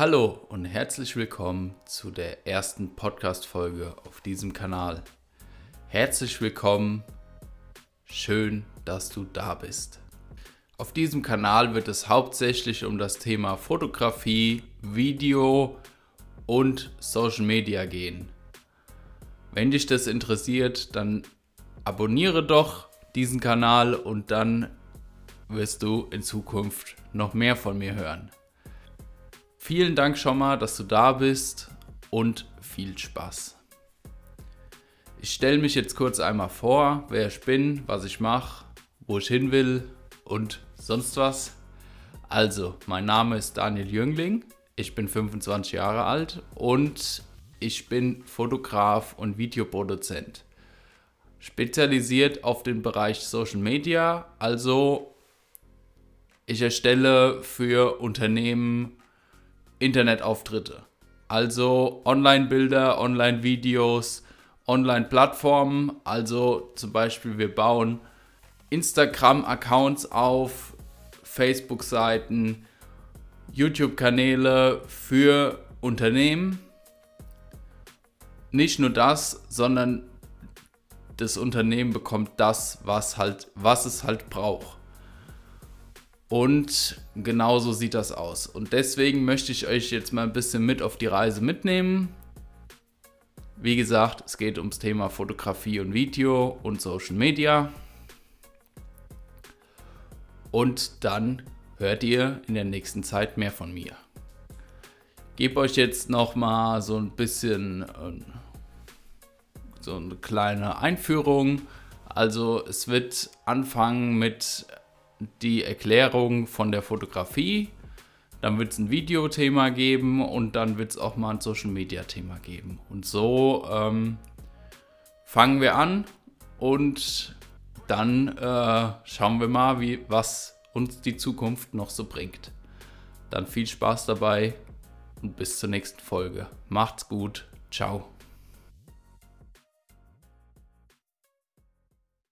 Hallo und herzlich willkommen zu der ersten Podcast-Folge auf diesem Kanal. Herzlich willkommen, schön, dass du da bist. Auf diesem Kanal wird es hauptsächlich um das Thema Fotografie, Video und Social Media gehen. Wenn dich das interessiert, dann abonniere doch diesen Kanal und dann wirst du in Zukunft noch mehr von mir hören. Vielen Dank schon mal, dass du da bist und viel Spaß. Ich stelle mich jetzt kurz einmal vor, wer ich bin, was ich mache, wo ich hin will und sonst was. Also, mein Name ist Daniel Jüngling, ich bin 25 Jahre alt und ich bin Fotograf und Videoproduzent. Spezialisiert auf den Bereich Social Media, also ich erstelle für Unternehmen Internetauftritte. Also Online-Bilder, Online-Videos, Online-Plattformen. Also zum Beispiel wir bauen Instagram-Accounts auf, Facebook-Seiten, YouTube-Kanäle für Unternehmen. Nicht nur das, sondern das Unternehmen bekommt das, was, halt, was es halt braucht. Und genauso sieht das aus. Und deswegen möchte ich euch jetzt mal ein bisschen mit auf die Reise mitnehmen. Wie gesagt, es geht ums Thema Fotografie und Video und Social Media. Und dann hört ihr in der nächsten Zeit mehr von mir. Gebe euch jetzt noch mal so ein bisschen äh, so eine kleine Einführung. Also es wird anfangen mit die Erklärung von der Fotografie, dann wird es ein Videothema geben und dann wird es auch mal ein Social Media Thema geben. Und so ähm, fangen wir an und dann äh, schauen wir mal, wie, was uns die Zukunft noch so bringt. Dann viel Spaß dabei und bis zur nächsten Folge. Macht's gut. Ciao.